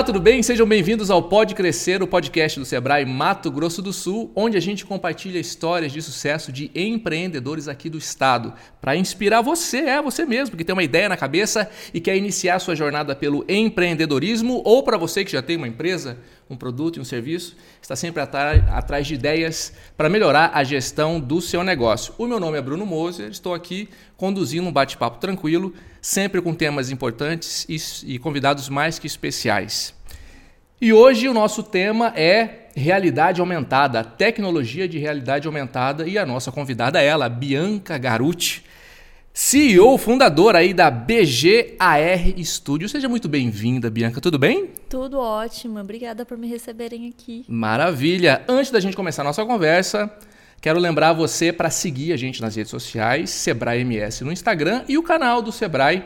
Olá, tudo bem? Sejam bem-vindos ao Pode Crescer, o podcast do Sebrae Mato Grosso do Sul, onde a gente compartilha histórias de sucesso de empreendedores aqui do estado, para inspirar você, é você mesmo, que tem uma ideia na cabeça e quer iniciar sua jornada pelo empreendedorismo, ou para você que já tem uma empresa, um produto e um serviço, está sempre atrás de ideias para melhorar a gestão do seu negócio. O meu nome é Bruno Moser, estou aqui conduzindo um bate-papo tranquilo, sempre com temas importantes e, convidados mais que especiais. E hoje o nosso tema é realidade aumentada, tecnologia de realidade aumentada e a nossa convidada é ela, Bianca Garuti. CEO, fundadora aí da BGAR Studio. Seja muito bem-vinda, Bianca. Tudo bem? Tudo ótimo. Obrigada por me receberem aqui. Maravilha. Antes da gente começar a nossa conversa, quero lembrar você para seguir a gente nas redes sociais, Sebrae MS no Instagram e o canal do Sebrae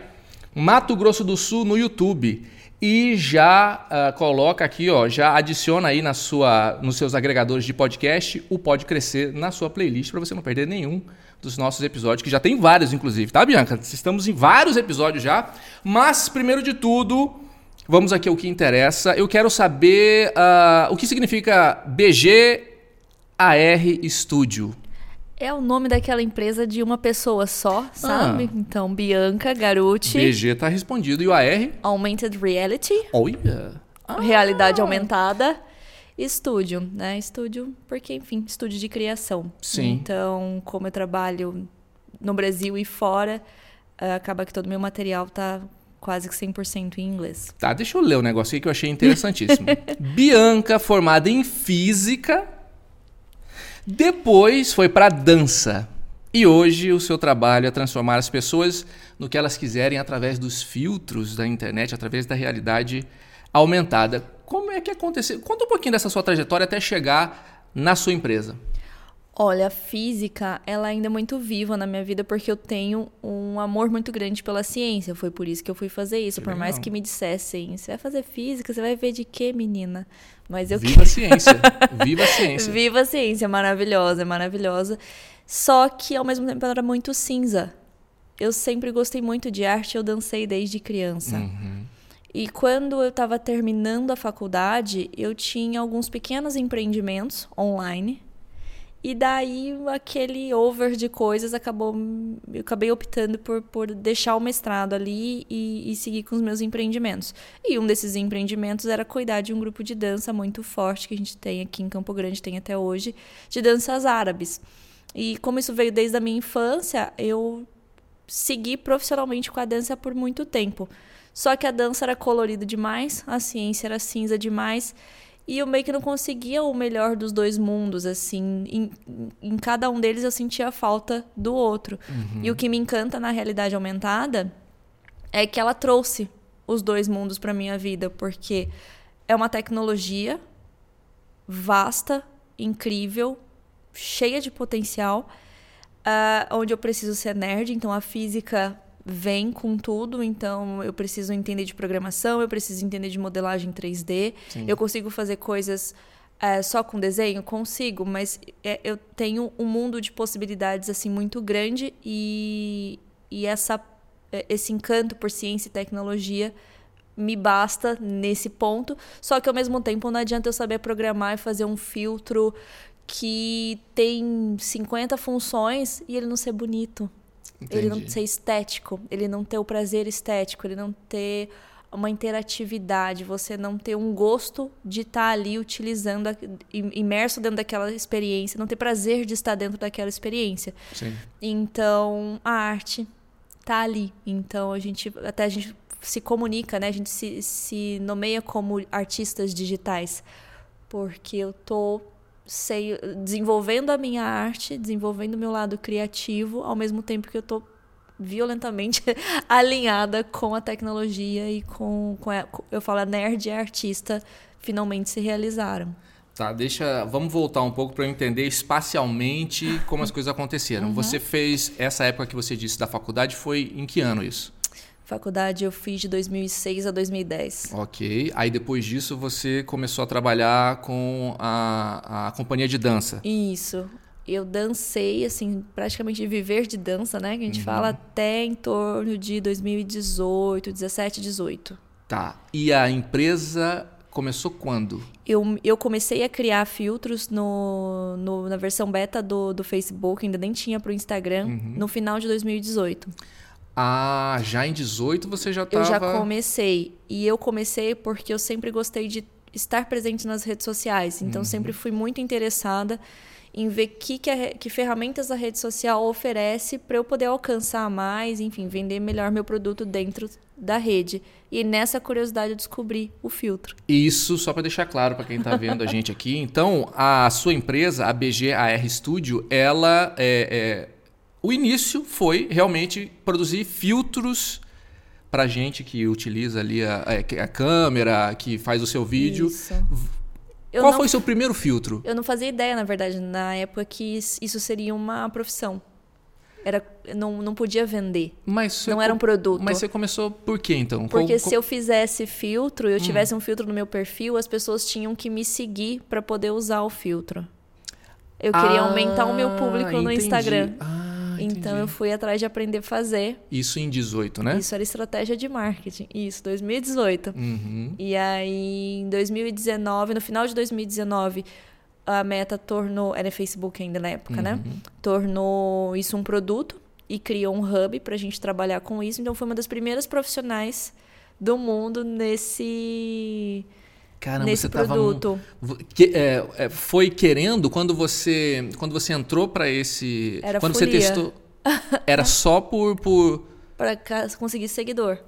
Mato Grosso do Sul no YouTube. E já uh, coloca aqui, ó, já adiciona aí na sua, nos seus agregadores de podcast o Pode Crescer na sua playlist para você não perder nenhum dos nossos episódios, que já tem vários, inclusive, tá, Bianca? Estamos em vários episódios já. Mas, primeiro de tudo, vamos aqui ao que interessa. Eu quero saber uh, o que significa BGAR Studio. É o nome daquela empresa de uma pessoa só, sabe? Ah. Então, Bianca Garuti. BG tá respondido. E o AR? Augmented Reality. Olha! Ah. Realidade aumentada estúdio, né? Estúdio, porque, enfim, estúdio de criação. Sim. Então, como eu trabalho no Brasil e fora, eh, acaba que todo o meu material tá quase que 100% em inglês. Tá, deixa eu ler o um negócio aqui que eu achei interessantíssimo. Bianca, formada em física, depois foi para dança. E hoje o seu trabalho é transformar as pessoas no que elas quiserem através dos filtros da internet, através da realidade aumentada. Como é que aconteceu? Conta um pouquinho dessa sua trajetória até chegar na sua empresa. Olha, a física, ela ainda é muito viva na minha vida porque eu tenho um amor muito grande pela ciência. Foi por isso que eu fui fazer isso. Que por legal. mais que me dissessem, você vai fazer física, você vai ver de quê, menina? Mas eu Viva a ciência. Viva a ciência. Viva a ciência, maravilhosa, maravilhosa. Só que ao mesmo tempo ela era muito cinza. Eu sempre gostei muito de arte, eu dancei desde criança. Uhum. E quando eu estava terminando a faculdade, eu tinha alguns pequenos empreendimentos online. E daí aquele over de coisas acabou. Eu acabei optando por, por deixar o mestrado ali e, e seguir com os meus empreendimentos. E um desses empreendimentos era cuidar de um grupo de dança muito forte que a gente tem aqui em Campo Grande, tem até hoje, de danças árabes. E como isso veio desde a minha infância, eu segui profissionalmente com a dança por muito tempo. Só que a dança era colorida demais, a ciência era cinza demais. E eu meio que não conseguia o melhor dos dois mundos, assim. Em, em cada um deles eu sentia a falta do outro. Uhum. E o que me encanta na realidade aumentada é que ela trouxe os dois mundos para minha vida, porque é uma tecnologia vasta, incrível, cheia de potencial, uh, onde eu preciso ser nerd, então a física vem com tudo, então eu preciso entender de programação, eu preciso entender de modelagem 3D. Sim. Eu consigo fazer coisas é, só com desenho? Consigo, mas é, eu tenho um mundo de possibilidades assim muito grande e, e essa, é, esse encanto por ciência e tecnologia me basta nesse ponto. Só que ao mesmo tempo não adianta eu saber programar e fazer um filtro que tem 50 funções e ele não ser bonito. Entendi. Ele não ser estético, ele não ter o prazer estético, ele não ter uma interatividade, você não ter um gosto de estar ali utilizando, imerso dentro daquela experiência, não ter prazer de estar dentro daquela experiência. Sim. Então, a arte tá ali. Então, a gente até a gente se comunica, né? A gente se, se nomeia como artistas digitais, porque eu tô sei, desenvolvendo a minha arte, desenvolvendo o meu lado criativo, ao mesmo tempo que eu estou violentamente alinhada com a tecnologia e com, com a, eu falo a nerd e a artista finalmente se realizaram. Tá, deixa, vamos voltar um pouco para eu entender espacialmente como as coisas aconteceram. Uhum. Você fez essa época que você disse da faculdade foi em que ano isso? Faculdade eu fiz de 2006 a 2010. Ok. Aí depois disso você começou a trabalhar com a, a companhia de dança. Isso. Eu dancei, assim, praticamente viver de dança, né? Que a gente uhum. fala até em torno de 2018, 17, 18. Tá. E a empresa começou quando? Eu, eu comecei a criar filtros no, no na versão beta do, do Facebook, ainda nem tinha para o Instagram, uhum. no final de 2018. Ah, já em 18 você já estava... Eu já comecei. E eu comecei porque eu sempre gostei de estar presente nas redes sociais. Então, uhum. sempre fui muito interessada em ver que, que, a, que ferramentas a rede social oferece para eu poder alcançar mais, enfim, vender melhor meu produto dentro da rede. E nessa curiosidade eu descobri o filtro. Isso, só para deixar claro para quem está vendo a gente aqui. Então, a sua empresa, a BGAR Studio, ela é, é o início foi realmente produzir filtros para gente que utiliza ali a, a, câmera, que faz o seu vídeo. Isso. Qual não, foi o seu primeiro filtro? Eu não fazia ideia, na verdade, na época que isso seria uma profissão. Era, não, não podia vender. Mas não era um produto. Mas você começou por quê, então? Porque qual, se eu fizesse filtro, eu hum. tivesse um filtro no meu perfil, as pessoas tinham que me seguir para poder usar o filtro. Eu queria ah, aumentar o meu público no entendi. Instagram. Ah, então eu fui atrás de aprender a fazer. Isso em 18, né? Isso era estratégia de marketing. Isso, 2018. Uhum. E aí, em 2019, no final de 2019, a Meta tornou. Era Facebook ainda na época, né? uhum. né? Tornou isso um produto e criou um hub para a gente trabalhar com isso. Então foi uma das primeiras profissionais do mundo nesse. Caramba, nesse você produto. Tava, que, é, é, foi querendo quando você quando você entrou para esse Era quando folia. você testou era só por por para conseguir seguidor.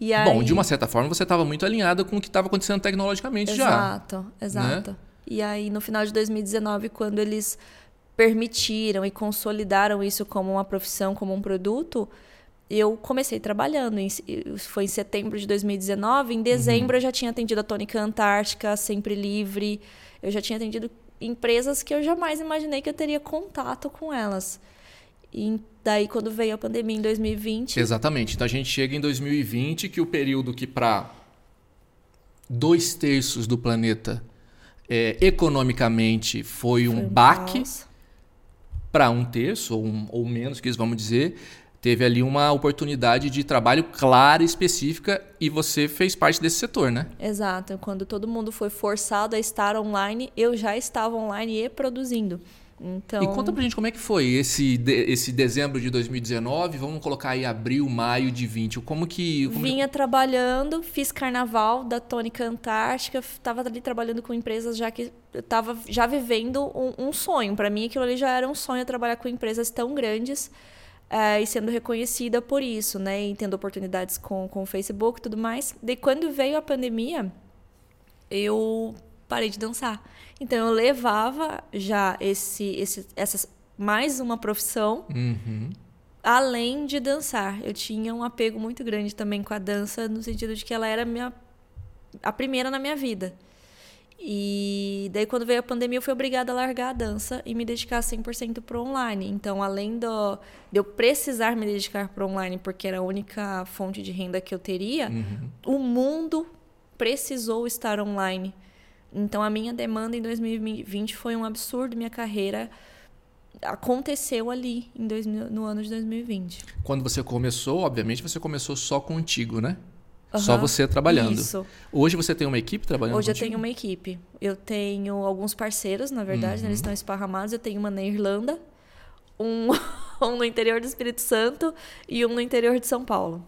Aí... Bom, de uma certa forma você estava muito alinhada com o que estava acontecendo tecnologicamente exato, já. Exato, exato. Né? E aí no final de 2019, quando eles permitiram e consolidaram isso como uma profissão, como um produto, eu comecei trabalhando. Em, foi em setembro de 2019. Em dezembro uhum. eu já tinha atendido a Tônica Antártica, Sempre Livre. Eu já tinha atendido empresas que eu jamais imaginei que eu teria contato com elas. E daí, quando veio a pandemia em 2020. Exatamente. Então a gente chega em 2020, que o período que para dois terços do planeta é, economicamente foi, foi um, baque. Para um terço, ou, um, ou menos, que eles vamos dizer, teve ali uma oportunidade de trabalho clara e específica e você fez parte desse setor, né? Exato. Quando todo mundo foi forçado a estar online, eu já estava online e produzindo. Então... E conta pra gente como é que foi esse, esse dezembro de 2019, vamos colocar aí abril, maio de 20. Como que. Como Vinha trabalhando, fiz carnaval da Tônica Antártica, estava ali trabalhando com empresas já que eu estava já vivendo um, um sonho. Para mim, aquilo ali já era um sonho trabalhar com empresas tão grandes uh, e sendo reconhecida por isso, né? E tendo oportunidades com, com o Facebook e tudo mais. Daí, quando veio a pandemia, eu parei de dançar. Então, eu levava já esse, esse, essas, mais uma profissão, uhum. além de dançar. Eu tinha um apego muito grande também com a dança, no sentido de que ela era minha, a primeira na minha vida. E daí, quando veio a pandemia, eu fui obrigada a largar a dança e me dedicar 100% para o online. Então, além do, de eu precisar me dedicar para o online, porque era a única fonte de renda que eu teria, uhum. o mundo precisou estar online. Então, a minha demanda em 2020 foi um absurdo. Minha carreira aconteceu ali em dois, no ano de 2020. Quando você começou, obviamente, você começou só contigo, né? Uhum, Só você trabalhando. Isso. Hoje você tem uma equipe trabalhando Hoje eu tenho uma equipe. Eu tenho alguns parceiros, na verdade, uhum. né? eles estão esparramados. Eu tenho uma na Irlanda, um, um no interior do Espírito Santo e um no interior de São Paulo.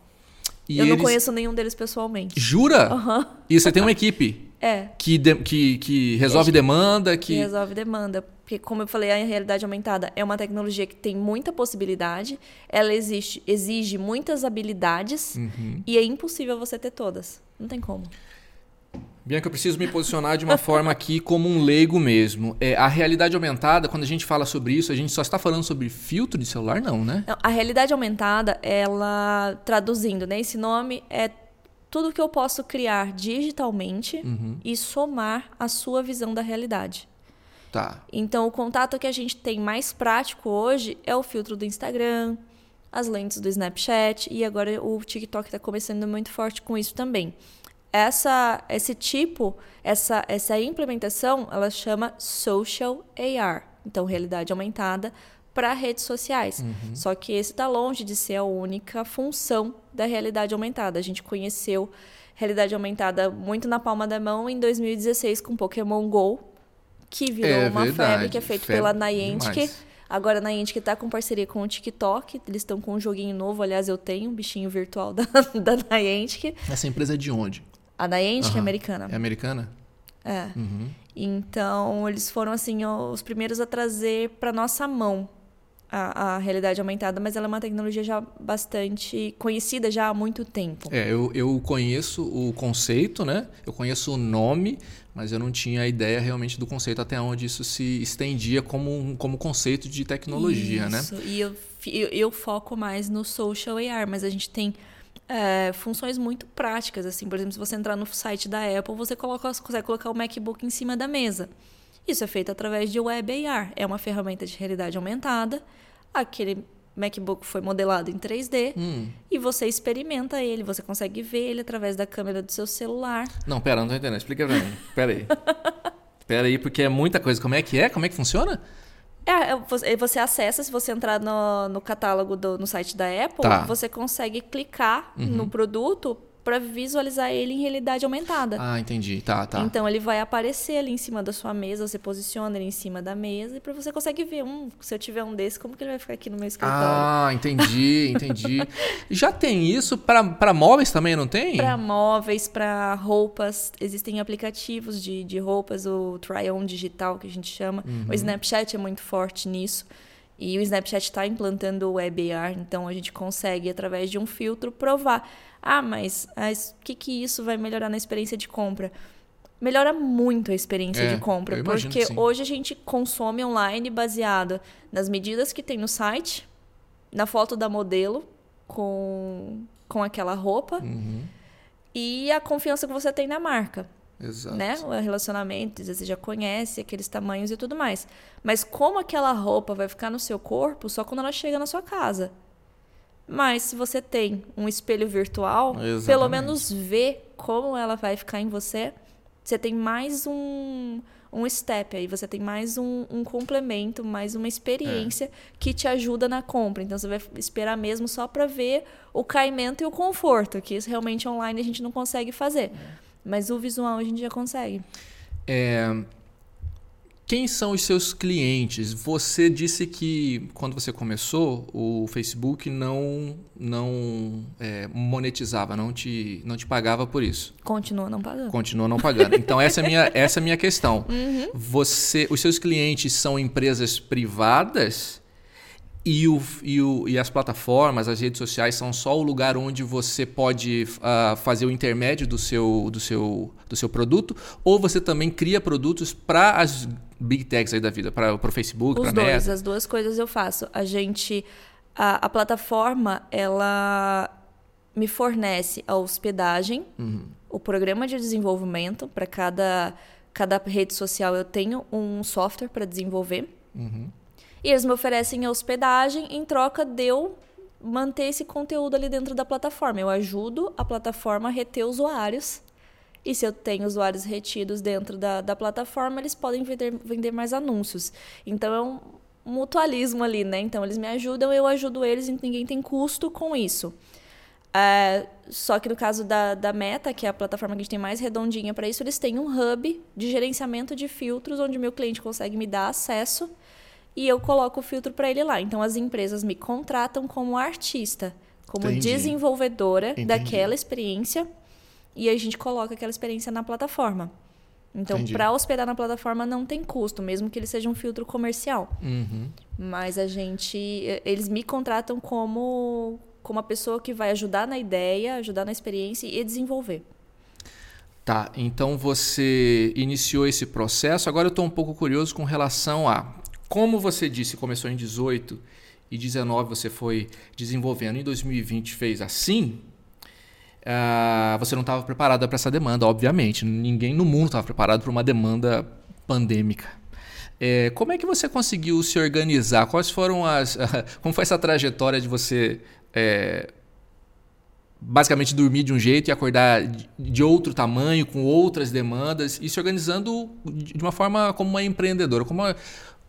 E eu eles... não conheço nenhum deles pessoalmente. Jura? Uhum. E você tem uma equipe? É. Que, de, que, que resolve demanda? Que... que resolve demanda. Porque, como eu falei, a realidade aumentada é uma tecnologia que tem muita possibilidade, ela existe, exige muitas habilidades uhum. e é impossível você ter todas. Não tem como. Bianca, eu preciso me posicionar de uma forma aqui como um leigo mesmo. É, a realidade aumentada, quando a gente fala sobre isso, a gente só está falando sobre filtro de celular, não, né? Não, a realidade aumentada, ela, traduzindo, né? Esse nome é tudo que eu posso criar digitalmente uhum. e somar a sua visão da realidade. Tá. Então, o contato que a gente tem mais prático hoje é o filtro do Instagram, as lentes do Snapchat e agora o TikTok está começando muito forte com isso também. Essa, esse tipo, essa, essa implementação, ela chama Social AR, então realidade aumentada para redes sociais. Uhum. Só que esse está longe de ser a única função da realidade aumentada. A gente conheceu realidade aumentada muito na palma da mão em 2016 com Pokémon GO, que virou É uma verdade, febre, que é feito febre pela Niantic. demais. Agora a Niantic tá com parceria com o TikTok, eles estão com um joguinho novo, aliás eu tenho um bichinho virtual da, da Niantic. Essa empresa é de onde? A Niantic é Aham. americana. É americana? É. Uhum. Então, eles foram assim os primeiros a trazer para nossa mão a, a realidade aumentada, mas ela é uma tecnologia já bastante conhecida já há muito tempo. É, eu, eu conheço o conceito, né? Eu conheço o nome, mas eu não tinha a ideia realmente do conceito até onde isso se estendia como, como conceito de tecnologia, né? Isso. E eu, eu, eu foco mais no social AR, mas a gente tem é, funções muito práticas, assim, por exemplo, se você entrar no site da Apple, você coloca, consegue colocar o MacBook em cima da mesa. Isso é feito através de Web AR, é uma ferramenta de realidade aumentada. Aquele MacBook foi modelado em 3D Hum. e você experimenta ele, você consegue ver ele através da câmera do seu celular. Não, pera, não tô entendendo. Explica pra mim. Pera aí. Pera aí, porque é muita coisa. Como é que é? Como é que funciona? É, é, você- você acessa, se você entrar no, no catálogo do, no site da Apple, Tá. Uhum. você consegue clicar no produto para visualizar ele em realidade aumentada. Ah, entendi. Tá, tá. Então ele vai aparecer ali em cima da sua mesa, você posiciona ele em cima da mesa e para você consegue ver, um, se eu tiver um desse, como que ele vai ficar aqui no meu escritório? Ah, entendi, entendi. Já tem isso pra pra móveis também, não tem? Para móveis, para roupas, existem aplicativos de, de roupas, o try-on digital que a gente chama. Uhum. O Snapchat é muito forte nisso. E o Snapchat está implantando o Web AR, então a gente consegue, através de um filtro, provar. Ah, mas o que, que isso vai melhorar na experiência de compra? Melhora muito a experiência É, de compra, imagino porque sim. hoje a gente consome online baseado nas medidas que tem no site, na foto da modelo com, com aquela roupa Uhum, e a confiança que você tem na marca, exato. né? O relacionamento, às vezes você já conhece aqueles tamanhos e tudo mais. Mas como aquela roupa vai ficar no seu corpo só quando ela chega na sua casa. Mas se você tem um espelho virtual, pelo Exatamente. menos ver como ela vai ficar em você, você tem mais um, um step aí, você tem mais um, um complemento, mais uma experiência É. que te ajuda na compra. Então você vai esperar mesmo só para ver o caimento e o conforto, que isso realmente online a gente não consegue fazer. Mas o visual a gente já consegue. É, Quem são os seus clientes? Você disse que quando você começou, o Facebook não, não é, monetizava, não te, não te pagava por isso. Continua não pagando. Continua não pagando. Então essa é a minha, essa é minha questão. Você, os seus clientes são empresas privadas e, o, e, o, e as plataformas, as redes sociais são só o lugar onde você pode ah, fazer o intermédio do seu, do, seu, do seu produto? Ou você também cria produtos para as big techs aí da vida, para o Facebook, para a dois, Meta? as duas coisas eu faço. A gente, a, a plataforma, ela me fornece a hospedagem, o programa de desenvolvimento para cada cada rede social eu tenho um software para desenvolver. E eles me oferecem hospedagem em troca de eu manter esse conteúdo ali dentro da plataforma. Eu ajudo a plataforma a reter usuários. E se eu tenho usuários retidos dentro da, da plataforma, eles podem vender, vender mais anúncios. Então é um mutualismo ali, né? Então eles me ajudam, eu ajudo eles e ninguém tem custo com isso. É, só que no caso da, da Meta, que é a plataforma que a gente tem mais redondinha para isso, eles têm um hub de gerenciamento de filtros, onde meu cliente consegue me dar acesso e eu coloco o filtro para ele lá. Então as empresas me contratam como artista, como Entendi. desenvolvedora Entendi. daquela experiência e a gente coloca aquela experiência na plataforma. Então, para hospedar na plataforma não tem custo, mesmo que ele seja um filtro comercial. Uhum. Mas a gente, eles me contratam como como a pessoa que vai ajudar na ideia, ajudar na experiência e desenvolver. Tá, então você iniciou esse processo. Agora eu estou um pouco curioso com relação a como você disse, começou em 18 e 19 você foi desenvolvendo. Em 2020 fez assim. ah, você não estava preparada para essa demanda, obviamente. Ninguém no mundo estava preparado para uma demanda pandêmica. É, como é que você conseguiu se organizar? Quais foram as. Como foi essa trajetória de você é, basicamente dormir de um jeito e acordar de- outro tamanho, com outras demandas e se organizando de uma forma como uma empreendedora. Como,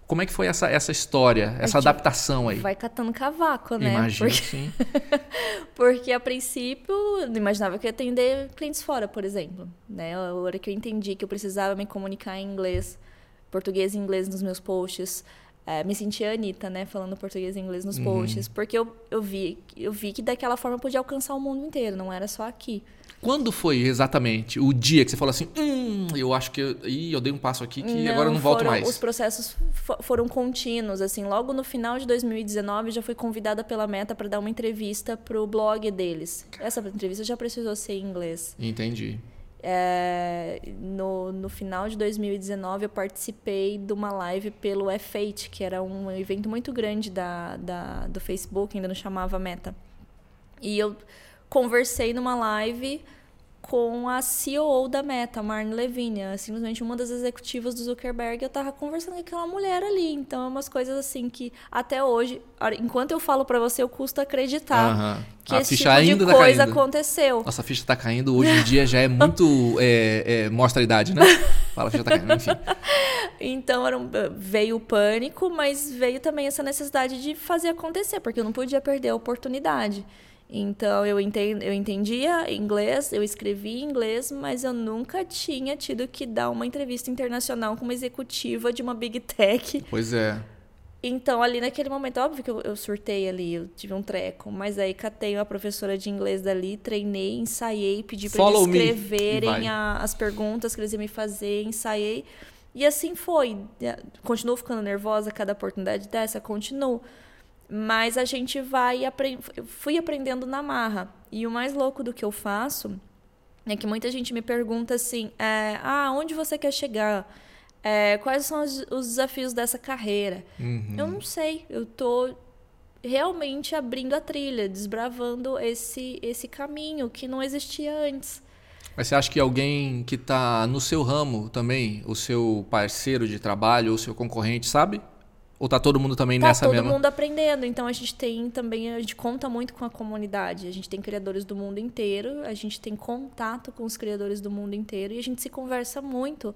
Como é que foi essa, essa história, essa adaptação aí? Vai catando cavaco, né? Imagino, Porque, sim. porque a princípio não imaginava que eu ia atender clientes fora, por exemplo. Né? A hora que eu entendi que eu precisava me comunicar em inglês, português e inglês nos meus posts, é, me sentia a Anitta, né? Falando português e inglês nos posts. Porque eu, eu, vi, eu vi que daquela forma eu podia alcançar o mundo inteiro, não era só aqui. Quando foi exatamente o dia que você falou assim, hum, eu acho que eu, ih, eu dei um passo aqui que agora eu não volto foram- mais. Os processos fo- foram contínuos, assim. Logo no final de 2019, já fui convidada pela Meta para dar uma entrevista pro blog deles. Essa entrevista já precisou ser em inglês. Entendi. É, no, no final de 2019, eu participei de uma live pelo F8, que era um evento muito grande da, da, do Facebook, ainda não chamava Meta. E eu conversei numa live com a CEO da Meta, Marne Levinia, simplesmente uma das executivas do Zuckerberg. Eu tava conversando com aquela mulher ali. Então, é umas coisas assim que até hoje, enquanto eu falo para você, eu custo acreditar que A esse ficha tipo ainda de tá coisa caindo. aconteceu. Nossa, a ficha tá caindo. Hoje em dia já é muito. é, é, mostra a idade, né? Fala, a ficha tá caindo. Enfim. Então era um- veio o pânico, mas veio também essa necessidade de fazer acontecer, porque eu não podia perder a oportunidade. Então eu, eu entendia inglês, eu escrevia inglês, mas eu nunca tinha tido que dar uma entrevista internacional com uma executiva de uma big tech. Pois é. Então, ali naquele momento, óbvio que eu, eu surtei ali, eu tive um treco, mas aí catei uma professora de inglês dali, treinei, ensaiei, pedi para eles escreverem a- as perguntas que eles iam me fazer, ensaiei. E assim foi. Continuo ficando nervosa cada oportunidade dessa, continuo. Mas a gente vai apren eu fui aprendendo na marra. E o mais louco do que eu faço é que muita gente me pergunta assim: é, ah, onde você quer chegar? É, quais são os, os desafios dessa carreira? Uhum. Eu não sei. Eu tô realmente abrindo a trilha, desbravando esse, esse caminho que não existia antes. Mas você acha que alguém que tá no seu ramo também, o seu parceiro de trabalho, o seu concorrente, sabe? Ou tá todo mundo também Tá nessa todo mesma? mundo aprendendo. Então a gente tem também, a gente conta muito com a comunidade. A gente tem criadores do mundo inteiro, a gente tem contato com os criadores do mundo inteiro e a gente se conversa muito.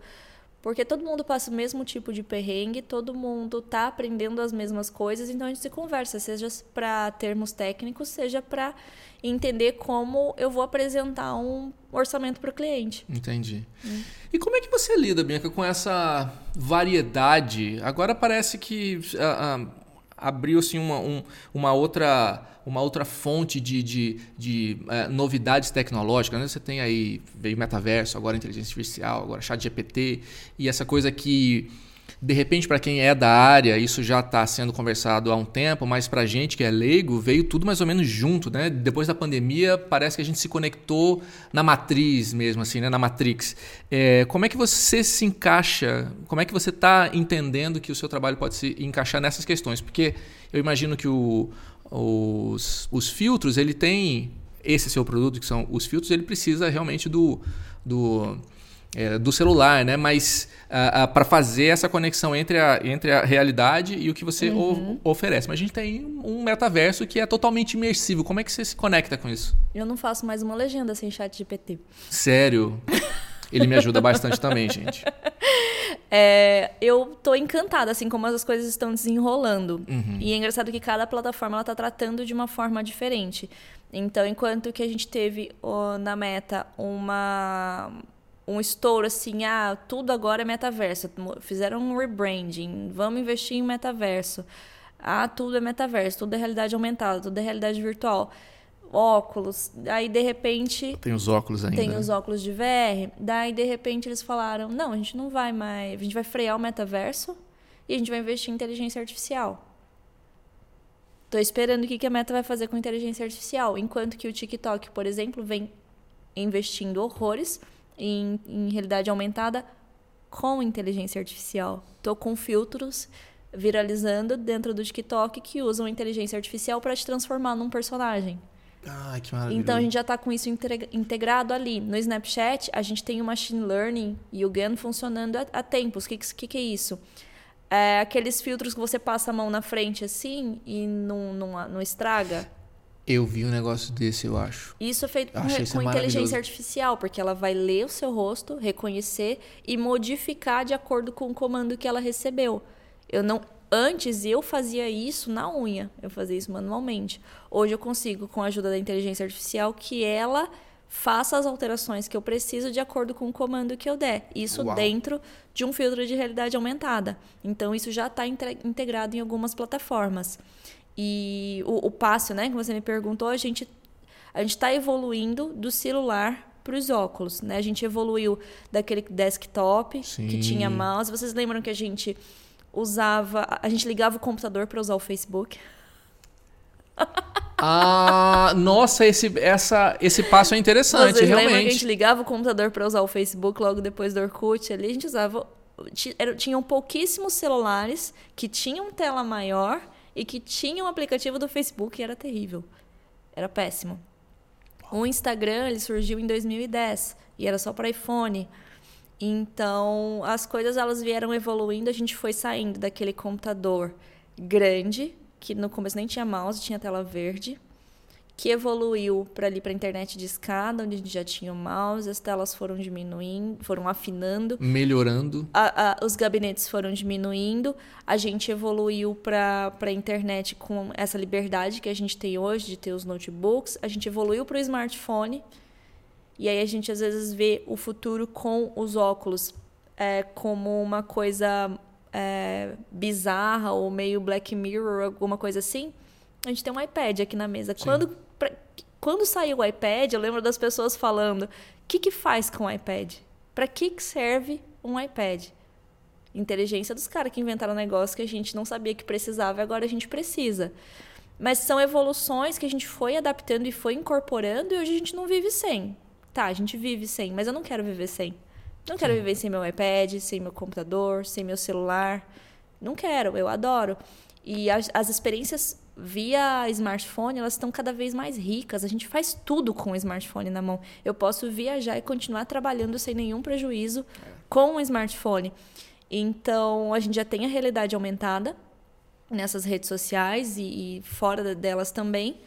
Porque todo mundo passa o mesmo tipo de perrengue, todo mundo tá aprendendo as mesmas coisas, então a gente se conversa, seja para termos técnicos, seja para entender como eu vou apresentar um orçamento para o cliente. Entendi. Hum. E como é que você lida, Bianca, com essa variedade? Agora parece que ah, ah, abriu-se uma, um- uma, outra, uma outra fonte de, de, de, eh, novidades tecnológicas. Né? Você tem aí, veio metaverso, agora inteligência artificial, agora chat GPT, e essa coisa que de repente, para quem é da área, isso já está sendo conversado há um tempo, mas para a gente que é leigo, veio tudo mais ou menos junto, né? Depois da pandemia, parece que a gente se conectou na matriz mesmo, assim, né? Na Matrix. É, como é que você se encaixa? Como é que você está entendendo que o seu trabalho pode se encaixar nessas questões? Porque eu imagino que o- os, os filtros, ele tem esse seu produto, que são os filtros, ele precisa realmente do, do, é, do celular, né? Mas para fazer essa conexão entre a, entre a realidade e o que você o- oferece. Mas a gente tem um metaverso que é totalmente imersivo. Como é que você se conecta com isso? Eu não faço mais uma legenda sem chat GPT. Sério? Ele me ajuda bastante também, gente. É, eu tô encantada, assim, como as coisas estão desenrolando. Uhum. E é engraçado que cada plataforma ela tá tratando de uma forma diferente. Então, enquanto que a gente teve ó, na meta uma um estouro assim, ah, tudo agora é metaverso. Fizeram um rebranding, vamos investir em metaverso. Ah, tudo é metaverso, tudo é realidade aumentada, tudo é realidade virtual. Óculos, aí de repente Tem os óculos ainda. tem né? os óculos de VR. Daí, de repente, eles falaram: não, a gente não vai mais. A gente vai frear o metaverso e a gente vai investir em inteligência artificial. Tô esperando o que que a Meta vai fazer com inteligência artificial. Enquanto que o TikTok, por exemplo, vem investindo horrores em, em realidade aumentada com inteligência artificial. Tô com filtros viralizando dentro do TikTok que usam inteligência artificial para te transformar num personagem. Ai, que maravilha. Então a gente já está com isso integra- integrado ali. No Snapchat, a gente tem o machine learning e o GAN funcionando há, há tempos. O que, que, que é isso? É aqueles filtros que você passa a mão na frente assim e não, não, não estraga. Eu vi um negócio desse, eu acho. Isso é feito com, com inteligência artificial, porque ela vai ler o seu rosto, reconhecer e modificar de acordo com o comando que ela recebeu. Eu não antes eu fazia isso na unha, eu fazia isso manualmente. Hoje eu consigo com a ajuda da inteligência artificial que ela faça as alterações que eu preciso de acordo com o comando que eu der. Isso Uau. dentro de um filtro de realidade aumentada. Então, isso já está integrado em algumas plataformas. E o, o passo, né, que você me perguntou, a gente a gente está evoluindo do celular para os óculos, né? A gente evoluiu daquele desktop Sim. que tinha mouse. Vocês lembram que a gente usava, a gente ligava o computador para usar o Facebook? Ah, nossa, esse, essa, esse passo é interessante, Vocês realmente. Lembram que a gente ligava o computador para usar o Facebook logo depois do Orkut ali? A gente usava. Tinham pouquíssimos celulares que tinham tela maior e que tinham o aplicativo do Facebook e era terrível. Era péssimo. O Instagram ele surgiu em 2010 e era só para iPhone. Então, as coisas elas vieram evoluindo, a gente foi saindo daquele computador grande que no começo nem tinha mouse, tinha tela verde, que evoluiu para ali para a internet de escada, onde a gente já tinha o mouse, as telas foram diminuindo, foram afinando, melhorando, a, a, os gabinetes foram diminuindo, a gente evoluiu para a internet com essa liberdade que a gente tem hoje de ter os notebooks, a gente evoluiu para o smartphone. E aí a gente às vezes vê o futuro com os óculos é, como uma coisa é, bizarra ou meio Black Mirror, alguma coisa assim, a gente tem um iPad aqui na mesa. Quando, pra, quando saiu o iPad, eu lembro das pessoas falando: o que, que faz com o iPad? Para que, que serve um iPad? Inteligência dos caras que inventaram um negócio que a gente não sabia que precisava e agora a gente precisa. Mas são evoluções que a gente foi adaptando e foi incorporando e hoje a gente não vive sem. Tá, a gente vive sem, mas eu não quero viver sem. Não quero viver sem meu iPad, sem meu computador, sem meu celular. Não quero, eu adoro. E as, as experiências via smartphone, elas estão cada vez mais ricas. A gente faz tudo com o smartphone na mão. Eu posso viajar e continuar trabalhando sem nenhum prejuízo com o smartphone. Então, a gente já tem a realidade aumentada nessas redes sociais e, e fora delas também,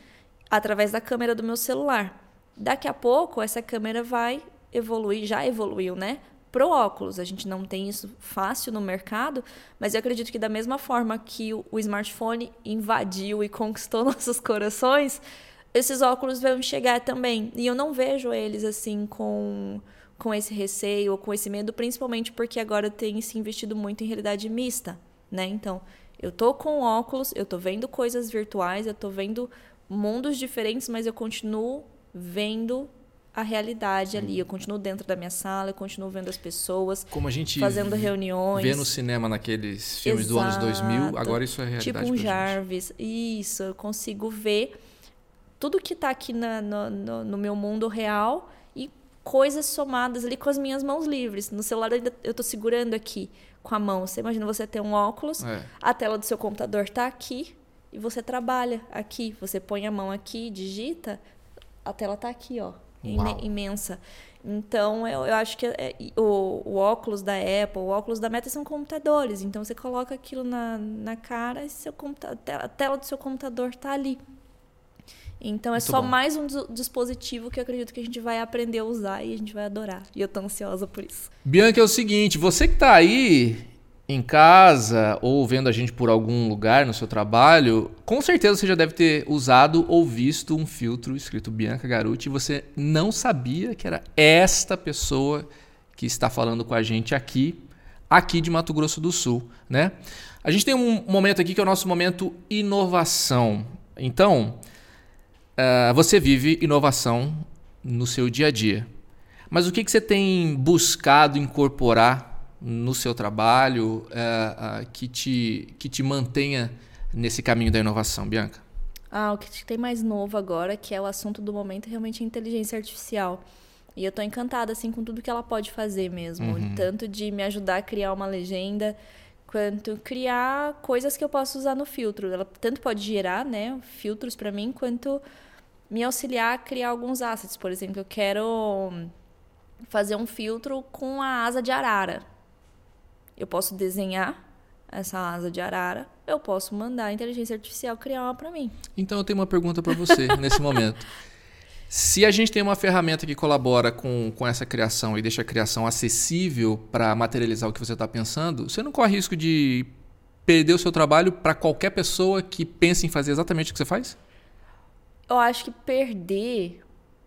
através da câmera do meu celular. Daqui a pouco, essa câmera vai evoluir, já evoluiu, né? Pro óculos. A gente não tem isso fácil no mercado, mas eu acredito que da mesma forma que o, smartphone invadiu e conquistou nossos corações, esses óculos vão chegar também. E eu não vejo eles assim com com esse receio ou com esse medo, principalmente porque agora tem se investido muito em realidade mista, né? Então, eu tô com óculos, eu tô vendo coisas virtuais, eu tô vendo mundos diferentes, mas eu continuo vendo a realidade ali. Eu continuo dentro da minha sala, eu continuo vendo as pessoas, Como a gente fazendo reuniões. Vê no cinema naqueles filmes Exato. dos anos 2000, agora isso é realidade. Tipo um Jarvis. Gente. Isso, eu consigo ver tudo que está aqui na, no, no, no, meu mundo real e coisas somadas ali com as minhas mãos livres. No celular eu estou segurando aqui com a mão. Você imagina você ter um óculos, é. a tela do seu computador está aqui e você trabalha aqui. Você põe a mão aqui, digita, a tela está aqui, ó imensa. Então, eu, eu acho que é, o, o, óculos da Apple, o óculos da Meta são computadores. Então, você coloca aquilo na, na cara e seu a tela do seu computador está ali. Então, é Muito só bom. mais um dispositivo que eu acredito que a gente vai aprender a usar e a gente vai adorar. E eu tô ansiosa por isso. Bianca, é o seguinte, você que está aí em casa ou vendo a gente por algum lugar no seu trabalho, com certeza você já deve ter usado ou visto um filtro escrito Bianca Garuti e você não sabia que era esta pessoa que está falando com a gente aqui, aqui de Mato Grosso do Sul, né? A gente tem um momento aqui que é o nosso momento inovação. Então, uh, você vive inovação no seu dia a dia. Mas o que, que você tem buscado incorporar no seu trabalho é, que, te, que te mantenha nesse caminho da inovação, Bianca? Ah, o que tem mais novo agora, que é o assunto do momento, é realmente a inteligência artificial. E eu estou encantada assim com tudo que ela pode fazer mesmo, uhum. tanto de me ajudar a criar uma legenda, quanto criar coisas que eu posso usar no filtro. Ela tanto pode gerar, né, filtros para mim, quanto me auxiliar a criar alguns assets. Por exemplo, eu quero fazer um filtro com a asa de arara. Eu posso desenhar essa asa de arara, eu posso mandar a inteligência artificial criar uma para mim. Então eu tenho uma pergunta para você nesse momento. Se a gente tem uma ferramenta que colabora com, com essa criação e deixa a criação acessível para materializar o que você está pensando, você não corre risco de perder o seu trabalho para qualquer pessoa que pense em fazer exatamente o que você faz? Eu acho que perder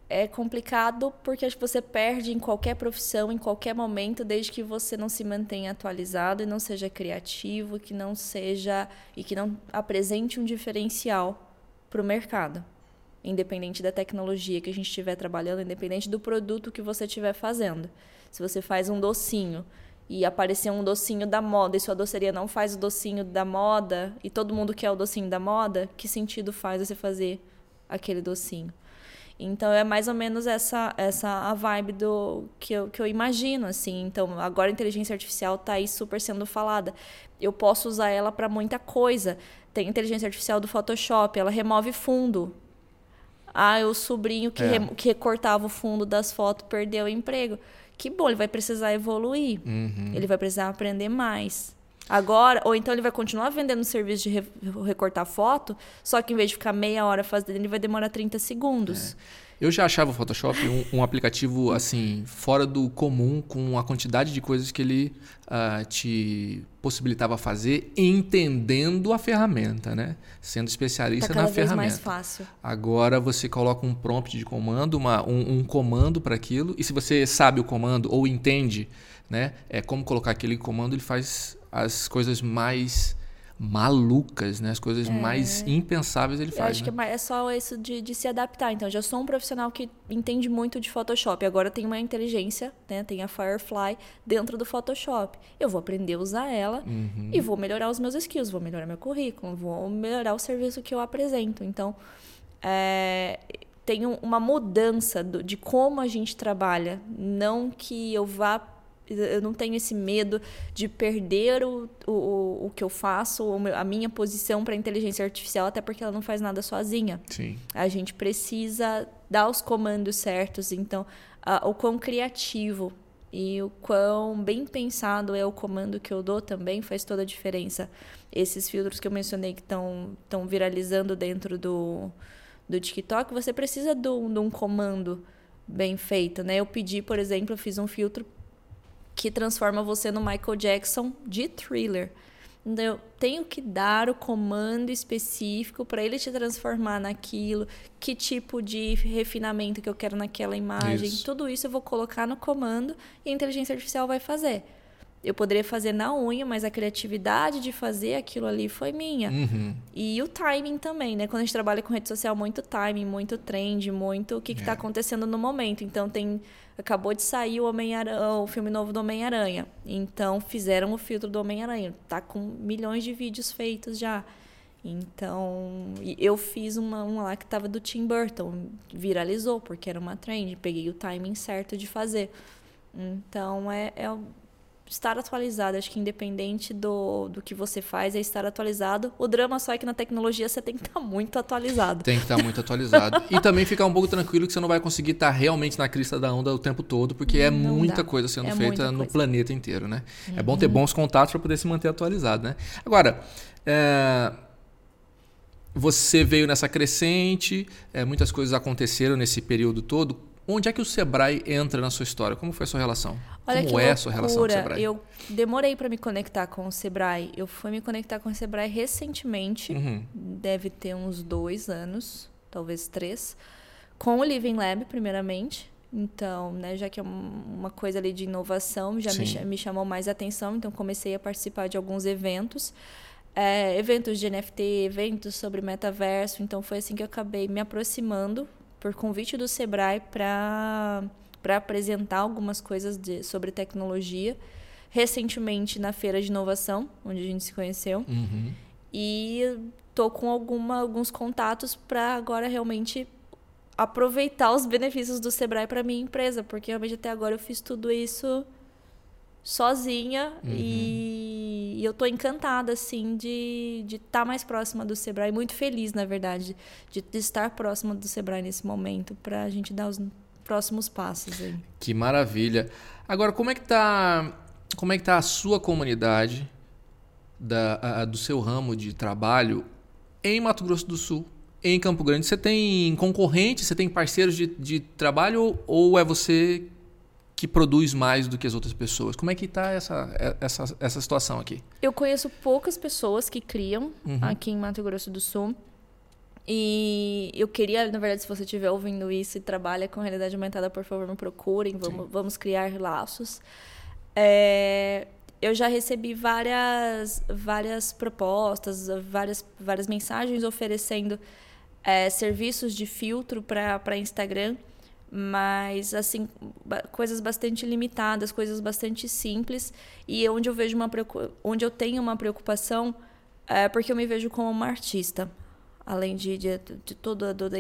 é complicado porque acho que você perde em qualquer profissão, em qualquer momento, desde que você não se mantenha atualizado e não seja criativo, que não seja e que não apresente um diferencial para o mercado, independente da tecnologia que a gente estiver trabalhando, independente do produto que você estiver fazendo. Se você faz um docinho e aparecer um docinho da moda e sua doceria não faz o docinho da moda e todo mundo quer o docinho da moda, que sentido faz você fazer aquele docinho? Então é mais ou menos essa essa a vibe do que eu, que eu imagino assim. Então agora a inteligência artificial está aí super sendo falada. Eu posso usar ela para muita coisa. Tem inteligência artificial do Photoshop, ela remove fundo. Ah, o sobrinho que, é. que recortava o fundo das fotos perdeu o emprego. Que bom, ele vai precisar evoluir. Uhum. Ele vai precisar aprender mais. Agora, ou então ele vai continuar vendendo o serviço de recortar foto, só que em vez de ficar meia hora fazendo, ele vai demorar 30 segundos. É. Eu já achava o Photoshop um, um, aplicativo assim fora do comum com a quantidade de coisas que ele uh, te possibilitava fazer, entendendo a ferramenta, né? Sendo especialista tá na ferramenta. mais fácil. Agora você coloca um prompt de comando, uma, um, um comando para aquilo, e se você sabe o comando ou entende, né, é como colocar aquele comando, ele faz as coisas mais malucas, né? As coisas é. mais impensáveis ele faz. Eu acho né? que é, é só isso de, de, se adaptar. Então, já sou um profissional que entende muito de Photoshop. Agora tem uma inteligência, né? Tem a Firefly dentro do Photoshop. Eu vou aprender a usar ela uhum. e vou melhorar os meus skills, vou melhorar meu currículo, vou melhorar o serviço que eu apresento. Então, é, tem uma mudança do, de como a gente trabalha. Não que eu vá eu não tenho esse medo de perder o, o, o que eu faço, a minha posição para a inteligência artificial, até porque ela não faz nada sozinha. Sim. A gente precisa dar os comandos certos, então, o quão criativo e o quão bem pensado é o comando que eu dou também faz toda a diferença. Esses filtros que eu mencionei que estão viralizando dentro do, do TikTok, você precisa de um, de um comando bem feito, né? Eu pedi, por exemplo, eu fiz um filtro que transforma você no Michael Jackson de thriller. Então, eu tenho que dar o comando específico para ele te transformar naquilo, que tipo de refinamento que eu quero naquela imagem. Isso. Tudo isso eu vou colocar no comando e a inteligência artificial vai fazer. Eu poderia fazer na unha, mas a criatividade de fazer aquilo ali foi minha. Uhum. E o timing também, né? Quando a gente trabalha com rede social, muito timing, muito trend, muito o que está é. acontecendo no momento. Então tem acabou de sair o Homem o filme novo do Homem-Aranha. Então fizeram o filtro do Homem-Aranha. Tá com milhões de vídeos feitos já. Então, eu fiz uma, uma lá que tava do Tim Burton, viralizou porque era uma trend, peguei o timing certo de fazer. Então, é, é estar atualizado. Acho que independente do, do que você faz, é estar atualizado. O drama só é que na tecnologia você tem que estar tá muito atualizado. Tem que estar tá muito atualizado. e também ficar um pouco tranquilo que você não vai conseguir estar tá realmente na crista da onda o tempo todo, porque é não muita dá. coisa sendo é feita no coisa. planeta inteiro, né? Uhum. É bom ter uhum. bons contatos para poder se manter atualizado, né? Agora, é você veio nessa crescente, é, muitas coisas aconteceram nesse período todo. Onde é que o Sebrae entra na sua história? Como foi a sua relação? Olha Como é a sua relação com o Sebrae? Eu demorei para me conectar com o Sebrae. Eu fui me conectar com o Sebrae recentemente, uhum. deve ter uns dois anos, talvez três, com o Living Lab, primeiramente. Então, né, já que é uma coisa ali de inovação, já me, me, chamou mais atenção, então comecei a participar de alguns eventos. É, eventos de NFT, eventos sobre metaverso. Então, foi assim que eu acabei me aproximando por convite do Sebrae para apresentar algumas coisas de, sobre tecnologia. Recentemente na feira de inovação, onde a gente se conheceu. Uhum. E tô com alguma, alguns contatos para agora realmente aproveitar os benefícios do Sebrae para minha empresa, porque realmente até agora eu fiz tudo isso sozinha uhum. e, e, eu tô encantada assim de de estar tá mais próxima do Sebrae, muito feliz na verdade de, de estar próxima do Sebrae nesse momento para a gente dar os próximos passos aí. Que maravilha. Agora como é que tá como é que tá a sua comunidade da, a, do seu ramo de trabalho em Mato Grosso do Sul? Em Campo Grande, você tem concorrentes, você tem parceiros de, de trabalho ou é você que produz mais do que as outras pessoas? Como é que está essa, essa, essa situação aqui? Eu conheço poucas pessoas que criam uhum. aqui em Mato Grosso do Sul. E eu queria, na verdade, se você estiver ouvindo isso e trabalha com realidade aumentada, por favor, me procurem. Vamos, vamos criar laços. É, eu já recebi várias, várias propostas, várias, várias mensagens oferecendo é, serviços de filtro para Instagram, mas assim coisas bastante limitadas, coisas bastante simples e onde eu vejo uma onde eu tenho uma preocupação é porque eu me vejo como uma artista, além de, de, de toda, toda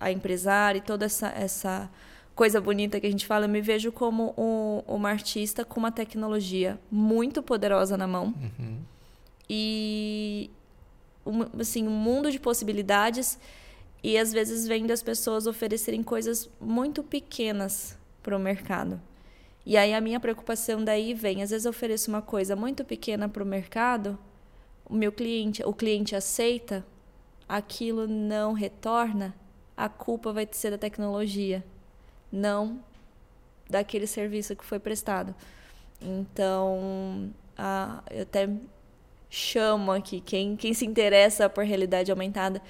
a empresária e toda essa, essa coisa bonita que a gente fala, eu me vejo como um, uma artista com uma tecnologia muito poderosa na mão. Uhum. E um, assim, um mundo de possibilidades e às vezes vendo as pessoas oferecerem coisas muito pequenas para o mercado. E aí a minha preocupação daí vem, às vezes eu ofereço uma coisa muito pequena para o mercado, o meu cliente, o cliente aceita, aquilo não retorna, a culpa vai ser da tecnologia não daquele serviço que foi prestado. Então, a, eu até chamo aqui quem, quem se interessa por realidade aumentada.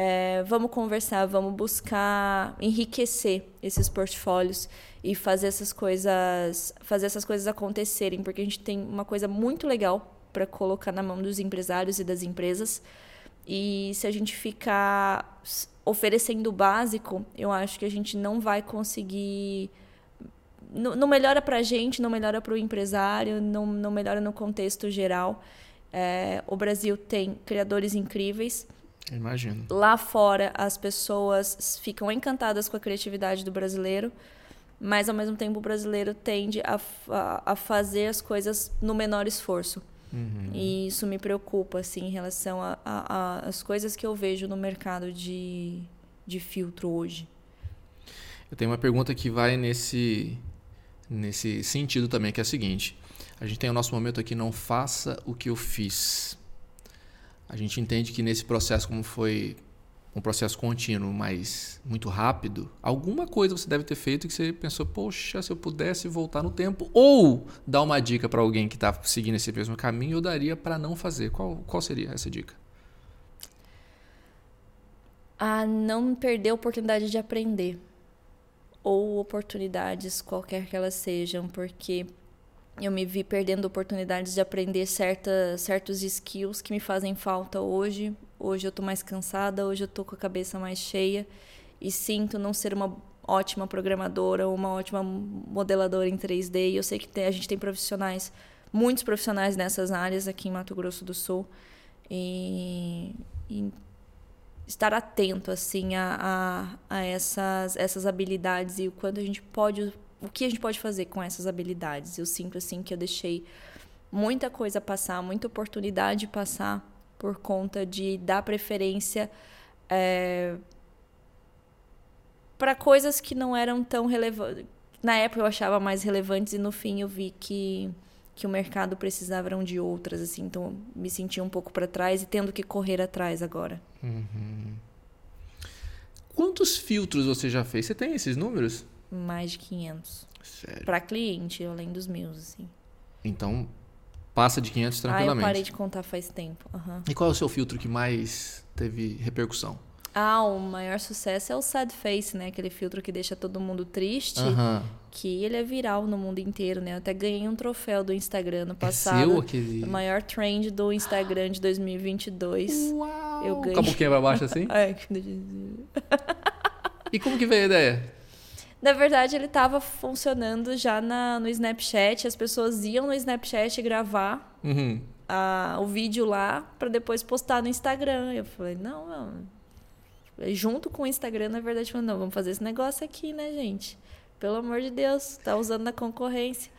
É, vamos conversar, vamos buscar enriquecer esses portfólios e fazer essas coisas, fazer essas coisas acontecerem, porque a gente tem uma coisa muito legal para colocar na mão dos empresários e das empresas. E se a gente ficar oferecendo o básico, eu acho que a gente não vai conseguir. Não, não melhora para a gente, não melhora para o empresário, não, não melhora no contexto geral. É, o Brasil tem criadores incríveis. Imagino. Lá fora, as pessoas ficam encantadas com a criatividade do brasileiro, mas ao mesmo tempo o brasileiro tende a, a, a fazer as coisas no menor esforço. Uhum. E isso me preocupa, assim, em relação às coisas que eu vejo no mercado de, de filtro hoje. Eu tenho uma pergunta que vai nesse, nesse sentido também, que é a seguinte. A gente tem o nosso momento aqui, não faça o que eu fiz. A gente entende que nesse processo, como foi um processo contínuo, mas muito rápido, alguma coisa você deve ter feito que você pensou, poxa, se eu pudesse voltar no tempo, ou dar uma dica para alguém que está seguindo esse mesmo caminho, eu daria para não fazer. Qual, qual seria essa dica? A não perder a oportunidade de aprender, ou oportunidades, qualquer que elas sejam, porque eu me vi perdendo oportunidades de aprender certa, certos skills que me fazem falta hoje. Hoje eu tô mais cansada, hoje eu tô com a cabeça mais cheia e sinto não ser uma ótima programadora ou uma ótima modeladora em 3D. E eu sei que tem, a gente tem profissionais, muitos profissionais nessas áreas aqui em Mato Grosso do Sul. E, e estar atento assim a, a, a essas, essas habilidades e o quanto a gente pode o que a gente pode fazer com essas habilidades. Eu sinto assim que eu deixei muita coisa passar, muita oportunidade passar por conta de dar preferência é, para coisas que não eram tão relevantes. Na época eu achava mais relevantes e no fim eu vi que que o mercado precisava de outras, assim, então me senti um pouco para trás e tendo que correr atrás agora. Uhum. Quantos filtros você já fez? Você tem esses números? Mais de 500. Sério? Para cliente, além dos meus, assim. Então, passa de 500 tranquilamente. Ah, eu parei de contar faz tempo. Uhum. E qual é o seu filtro que mais teve repercussão? Ah, o maior sucesso é o Sad Face, né? Aquele filtro que deixa todo mundo triste. Uhum. Que ele é viral no mundo inteiro, né? Eu até ganhei um troféu do Instagram no passado. É seu aquele... O maior trend do Instagram de 2022. Uau! Eu ganhei. Com a boquinha pra baixo assim? é. e como que veio a ideia? Na verdade, ele estava funcionando já na, no Snapchat. As pessoas iam no Snapchat gravar uhum. a, o vídeo lá para depois postar no Instagram. Eu falei, não, não. Junto com o Instagram, na verdade, falei, não, vamos fazer esse negócio aqui, né, gente? Pelo amor de Deus, tá usando na concorrência.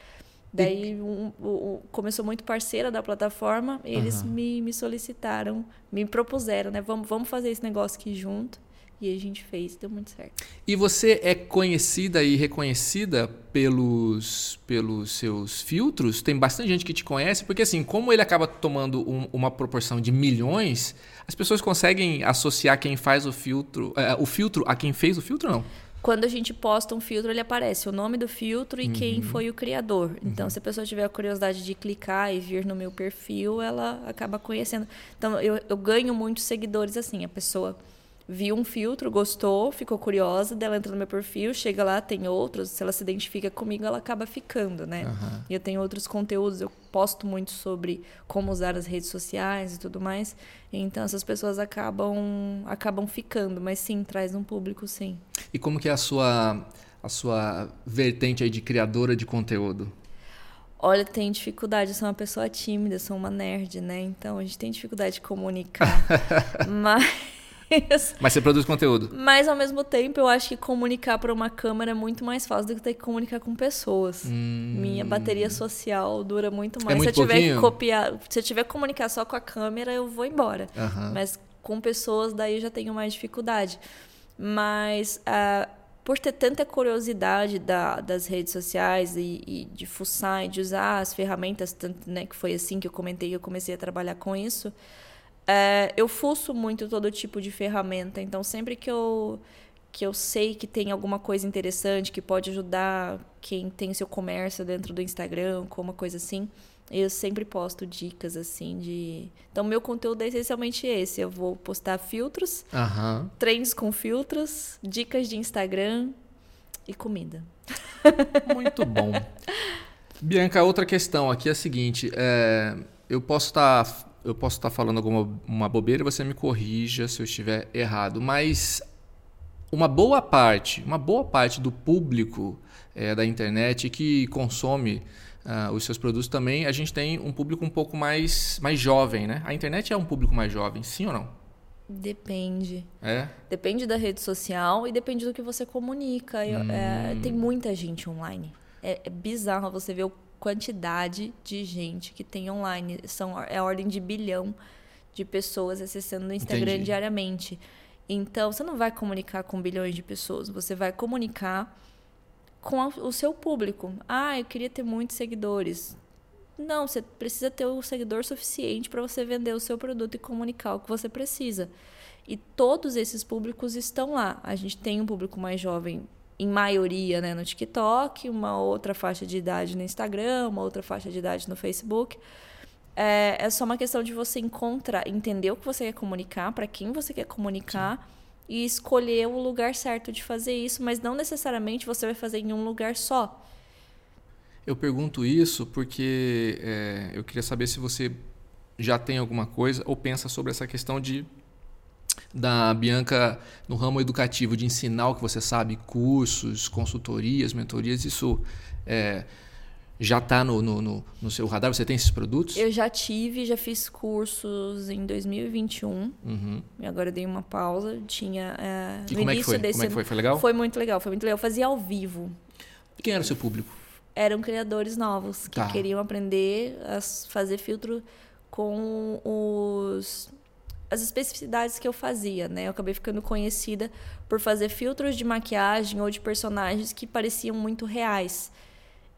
Daí um, um, começou muito parceira da plataforma, eles uhum. me, me solicitaram, me propuseram, né? Vamos, vamos fazer esse negócio aqui junto. E a gente fez, deu muito certo. E você é conhecida e reconhecida pelos, pelos seus filtros? Tem bastante gente que te conhece, porque assim, como ele acaba tomando um, uma proporção de milhões, as pessoas conseguem associar quem faz o filtro, é, o filtro a quem fez o filtro, não? quando a gente posta um filtro, ele aparece o nome do filtro e uhum. quem foi o criador. Então, uhum. se a pessoa tiver a curiosidade de clicar e vir no meu perfil, ela acaba conhecendo. Então, eu, eu ganho muitos seguidores assim. A pessoa viu um filtro, gostou, ficou curiosa, dela entra no meu perfil, chega lá, tem outros, se ela se identifica comigo, ela acaba ficando, né? Uhum. E eu tenho outros conteúdos, eu posto muito sobre como usar as redes sociais e tudo mais. Então essas pessoas acabam acabam ficando, mas sim, traz um público, sim. E como que é a sua a sua vertente aí de criadora de conteúdo? Olha, tem dificuldade, eu sou uma pessoa tímida, sou uma nerd, né? Então a gente tem dificuldade de comunicar. mas Mas você produz conteúdo. Mas ao mesmo tempo, eu acho que comunicar para uma câmera é muito mais fácil do que ter que comunicar com pessoas. Hum. Minha bateria social dura muito mais. É muito se eu tiver pouquinho? que copiar, se eu tiver que comunicar só com a câmera, eu vou embora. Mas com pessoas, daí eu já tenho mais dificuldade. Mas uh, por ter tanta curiosidade da, das redes sociais e, e, de fuçar e de usar as ferramentas, tanto, né, que foi assim que eu comentei, eu comecei a trabalhar com isso. É, eu fuço muito todo tipo de ferramenta, então sempre que eu que eu sei que tem alguma coisa interessante que pode ajudar quem tem seu comércio dentro do Instagram, com uma coisa assim, eu sempre posto dicas assim de. Então, meu conteúdo é essencialmente esse. Eu vou postar filtros, uhum. trends com filtros, dicas de Instagram e comida. Muito bom. Bianca, outra questão aqui é a seguinte: é, eu posso estar tá eu posso estar falando alguma uma bobeira e você me corrija se eu estiver errado, mas uma boa parte, uma boa parte do público é, da internet que consome uh, os seus produtos também, a gente tem um público um pouco mais, mais jovem, né? A internet é um público mais jovem, sim ou não? Depende. É? Depende da rede social e depende do que você comunica. Hum. É, tem muita gente online. É, é bizarro você ver o quantidade de gente que tem online. São, é a ordem de bilhão de pessoas acessando o Instagram Entendi. diariamente. Então, você não vai comunicar com bilhões de pessoas, você vai comunicar com a, o seu público. Ah, eu queria ter muitos seguidores. Não, você precisa ter o seguidor suficiente para você vender o seu produto e comunicar o que você precisa. E todos esses públicos estão lá. A gente tem um público mais jovem em maioria né, no TikTok, uma outra faixa de idade no Instagram, uma outra faixa de idade no Facebook. É, é só uma questão de você encontrar, entender o que você quer comunicar, para quem você quer comunicar Sim. e escolher o lugar certo de fazer isso, mas não necessariamente você vai fazer em um lugar só. Eu pergunto isso porque é, eu queria saber se você já tem alguma coisa ou pensa sobre essa questão de da Bianca no ramo educativo, de ensinar o que você sabe, cursos, consultorias, mentorias, isso é, já está no, no, no, no, seu radar? Você tem esses produtos? Eu já tive, já fiz cursos em 2021. Uhum. E agora dei uma pausa. Tinha. É, e como é que foi? Desse, como é que foi? Foi legal? Foi muito legal, foi muito legal. Eu fazia ao vivo. E quem era o seu público? Eram criadores novos que tá. queriam aprender a fazer filtro com os as especificidades que eu fazia, né? Eu acabei ficando conhecida por fazer filtros de maquiagem ou de personagens que pareciam muito reais.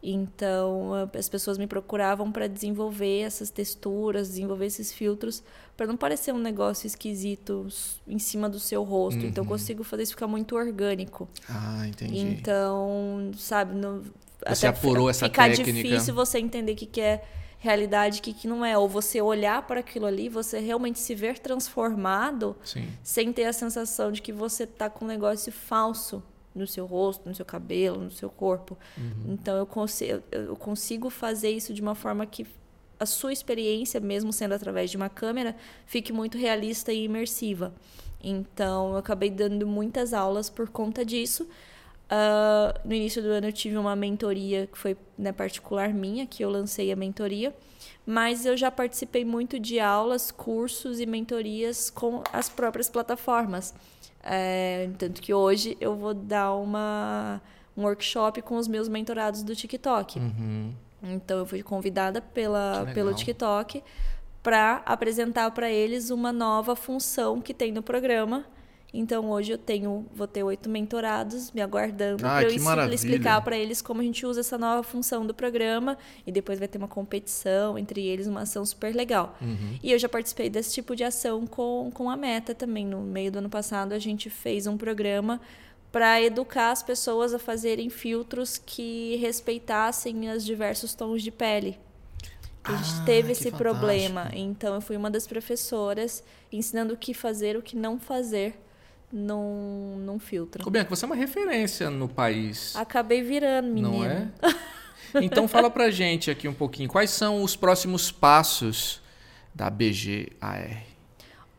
Então, as pessoas me procuravam para desenvolver essas texturas, desenvolver esses filtros, para não parecer um negócio esquisito em cima do seu rosto. Uhum. Então, eu uhum. consigo fazer isso ficar muito orgânico. Ah, entendi. Então, sabe, no, você apurou essa fica técnica. Fica difícil você entender o que, que é realidade que, que não é. Ou você olhar para aquilo ali, você realmente se ver transformado Sim. sem ter a sensação de que você está com um negócio falso no seu rosto, no seu cabelo, no seu corpo. Uhum. Então eu consigo, eu consigo fazer isso de uma forma que a sua experiência, mesmo sendo através de uma câmera, fique muito realista e imersiva. Então eu acabei dando muitas aulas por conta disso. Uh, no início do ano eu tive uma mentoria que foi né, particular minha, que eu lancei a mentoria, mas eu já participei muito de aulas, cursos e mentorias com as próprias plataformas. É, tanto que hoje eu vou dar uma, um workshop com os meus mentorados do TikTok. Uhum. Então eu fui convidada pela, pelo TikTok para apresentar para eles uma nova função que tem no programa então hoje eu tenho, vou ter oito mentorados me aguardando ah, para eu explicar para eles como a gente usa essa nova função do programa e depois vai ter uma competição entre eles, uma ação super legal. Uhum. E eu já participei desse tipo de ação com, com a Meta também. No meio do ano passado a gente fez um programa para educar as pessoas a fazerem filtros que respeitassem os diversos tons de pele. A gente Ah, teve esse fantástico. problema. Então, eu fui uma das professoras ensinando o que fazer, o que não fazer num filtro. Ô, Bianca, você é uma referência no país, Acabei virando, menina. não é? Então fala pra gente aqui um pouquinho, quais são os próximos passos da BGAR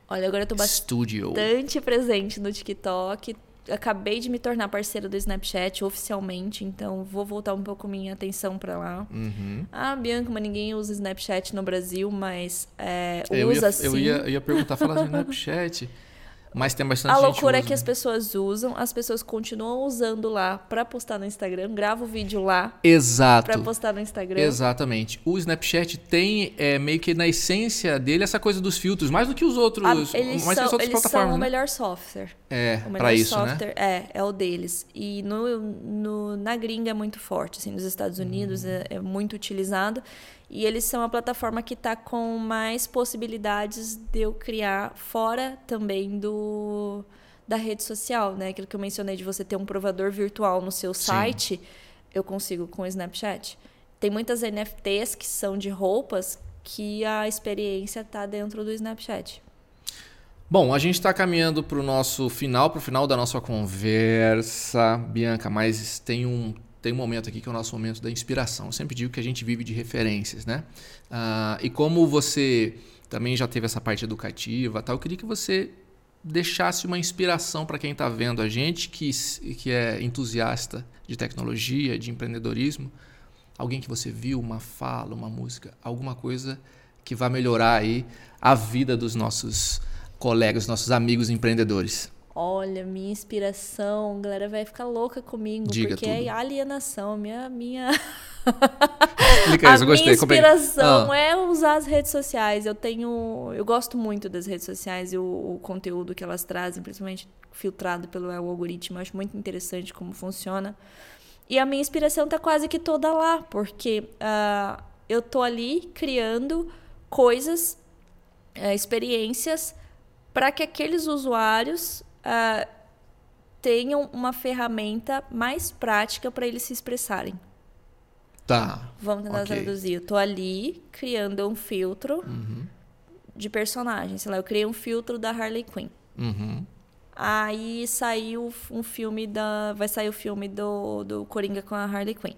Olha, agora eu tô Studio? bastante presente no TikTok. Acabei de me tornar parceira do Snapchat oficialmente, então vou voltar um pouco minha atenção pra lá. Uhum. Ah, Bianca, mas ninguém usa Snapchat no Brasil, mas é, Eu, usa ia, sim. eu ia, eu ia perguntar, fala de Snapchat, mas tem bastante A loucura é usa, que as né? pessoas usam, as pessoas continuam usando lá pra postar no Instagram, grava o vídeo lá Exato. pra postar no Instagram. Exatamente. O Snapchat tem é, meio que na essência dele essa coisa dos filtros, mais do que os outros, Ah, mais eles que as são, outras eles são plataformas, o né? melhor software. É, O melhor pra isso, né? software é, é o deles. E no, no- na gringa é muito forte, assim, nos Estados Unidos é, é muito utilizado. E eles são a plataforma que está com mais possibilidades de eu criar fora também do da rede social, né? Aquilo que eu mencionei de você ter um provador virtual no seu Sim. site, eu consigo com o Snapchat. Tem muitas NFTs que são de roupas que a experiência está dentro do Snapchat. Bom, a gente está caminhando para o nosso final, para o final da nossa conversa, Bianca, mas tem um, tem um momento aqui que é o nosso momento da inspiração. Eu sempre digo que a gente vive de referências, né? Ah, e como você também já teve essa parte educativa, tal, eu queria que você deixasse uma inspiração para quem está vendo a gente, que, que é entusiasta de tecnologia, de empreendedorismo. Alguém que você viu, uma fala, uma música, alguma coisa que vai melhorar aí a vida dos nossos colegas, nossos amigos empreendedores. Olha, minha inspiração, a galera vai ficar louca comigo, Diga porque tudo. é alienação, minha minha Explica a isso, gostei. minha comprei. inspiração Ah, é usar as redes sociais. Eu tenho, eu gosto muito das redes sociais e o, o conteúdo que elas trazem, principalmente filtrado pelo algoritmo, eu acho muito interessante como funciona. E a minha inspiração tá quase que toda lá, porque ah, eu tô ali criando coisas, eh, experiências para que aqueles usuários ah, tenham uma ferramenta mais prática para eles se expressarem. Tá. Vamos tentar Ok. traduzir. Eu tô ali criando um filtro Uhum. de personagem. Sei lá, eu criei um filtro da Harley Quinn. Uhum. Aí saiu um filme da. Vai sair o filme do, do Coringa com a Harley Quinn.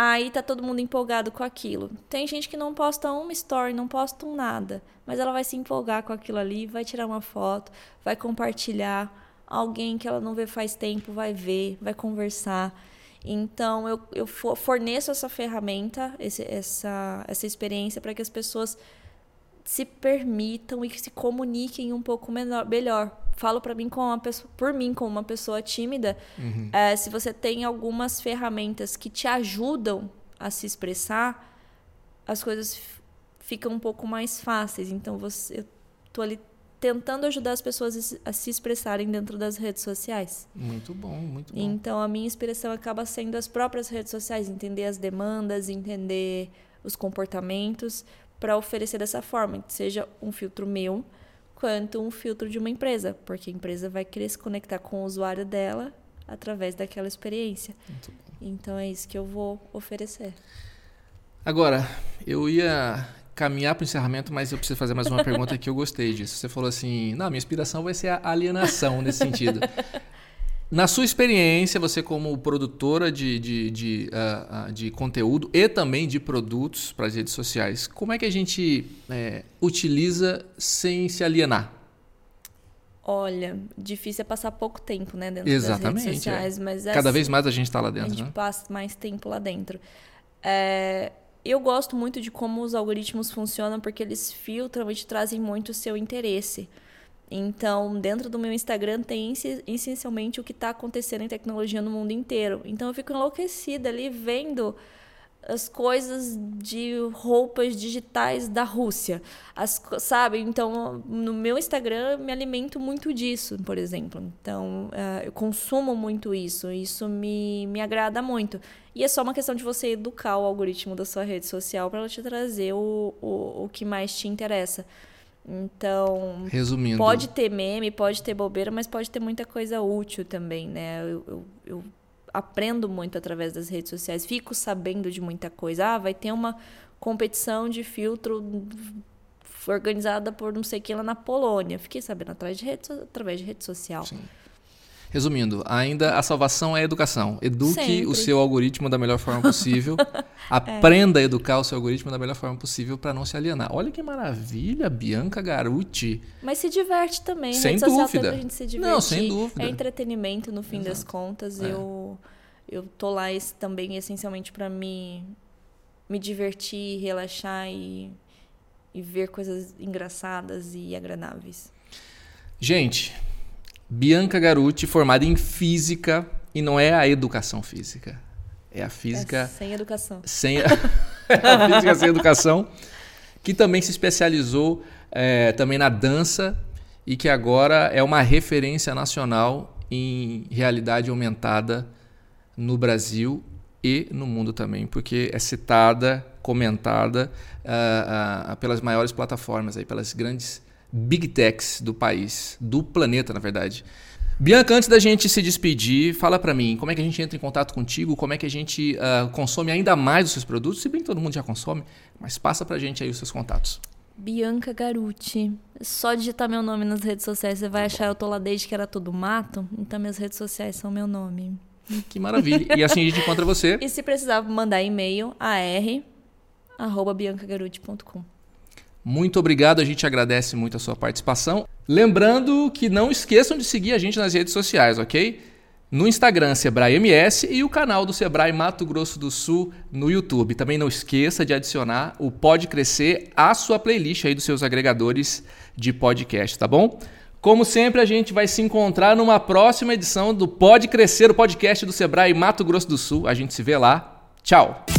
Aí tá todo mundo empolgado com aquilo. Tem gente que não posta uma story, não posta um nada. Mas ela vai se empolgar com aquilo ali, vai tirar uma foto, vai compartilhar. Alguém que ela não vê faz tempo vai ver, vai conversar. Então eu, eu fo- forneço essa ferramenta, esse- essa, essa experiência para que as pessoas se permitam e que se comuniquem um pouco menor, melhor. Falo para mim como uma pessoa, por mim como uma pessoa tímida, Uhum. é, se você tem algumas ferramentas que te ajudam a se expressar, as coisas ficam um pouco mais fáceis. Então você, eu tô ali tentando ajudar as pessoas a se- expressarem dentro das redes sociais. Muito bom, muito bom. Então a minha inspiração acaba sendo as próprias redes sociais, entender as demandas, entender os comportamentos para oferecer dessa forma, que seja um filtro meu quanto um filtro de uma empresa, porque a empresa vai querer se conectar com o usuário dela através daquela experiência. Então é isso que eu vou oferecer. Agora, eu ia caminhar para o encerramento, mas eu preciso fazer mais uma pergunta que eu gostei disso. Você falou assim, não, minha inspiração vai ser a alienação nesse sentido. Na sua experiência, você como produtora de, de, de, ah, de conteúdo e também de produtos para as redes sociais, como é que a gente é, utiliza sem se alienar? Olha, difícil é passar pouco tempo, né, dentro Exatamente, das redes sociais, mas é Cada assim, vez mais a gente está lá a dentro, gente né? passa mais tempo lá dentro. É, eu gosto muito de como os algoritmos funcionam porque eles filtram e te trazem muito o seu interesse. Então, dentro do meu Instagram tem essencialmente o que está acontecendo em tecnologia no mundo inteiro. Então, eu fico enlouquecida ali vendo as coisas de roupas digitais da Rússia, as, sabe? Então, no meu Instagram eu me alimento muito disso, por exemplo. Então, eh, eu consumo muito isso, isso me, me agrada muito. E é só uma questão de você educar o algoritmo da sua rede social para ela te trazer o, o, o que mais te interessa. Então, Resumindo. pode ter meme, pode ter bobeira, mas pode ter muita coisa útil também, né? Eu, eu, eu aprendo muito através das redes sociais, fico sabendo de muita coisa. Ah, vai ter uma competição de filtro organizada por não sei quem lá na Polônia. Fiquei sabendo através de rede, através de rede social. Sim. Resumindo, ainda a salvação é a educação. Eduque Sempre. o seu algoritmo da melhor forma possível. Aprenda é. a educar o seu algoritmo da melhor forma possível para não se alienar. Olha que maravilha, Bianca Garuti. Mas se diverte também. Sem rede dúvida. a gente se divertir. Não, sem dúvida. É entretenimento no fim Exato. das contas. É. Eu eu tô lá também essencialmente para me me divertir, relaxar e, e ver coisas engraçadas e agradáveis. Gente, Bianca Garuti, formada em física, e não é a educação física. É a física. É sem educação. Sem a, é a física sem educação, que também se especializou é, também na dança e que agora é uma referência nacional em realidade aumentada no Brasil e no mundo também, porque é citada, comentada uh, uh, pelas maiores plataformas, aí, pelas grandes big techs do país, do planeta, na verdade. Bianca, antes da gente se despedir, fala para mim, como é que a gente entra em contato contigo, como é que a gente uh, consome ainda mais os seus produtos, se bem que todo mundo já consome, mas passa pra gente aí os seus contatos. Bianca Garuti. Só digitar meu nome nas redes sociais, você vai achar eu tô lá desde que era tudo mato, então minhas redes sociais são meu nome. Que maravilha. E assim a gente encontra você. E se precisar mandar e-mail, ar@biancagaruti.com. Muito obrigado, a gente agradece muito a sua participação. Lembrando que não esqueçam de seguir a gente nas redes sociais, ok? No Instagram, Sebrae MS e o canal do Sebrae Mato Grosso do Sul no YouTube. Também não esqueça de adicionar o Pode Crescer à sua playlist aí dos seus agregadores de podcast, tá bom? Como sempre, a gente vai se encontrar numa próxima edição do Pode Crescer, o podcast do Sebrae Mato Grosso do Sul. A gente se vê lá. Tchau!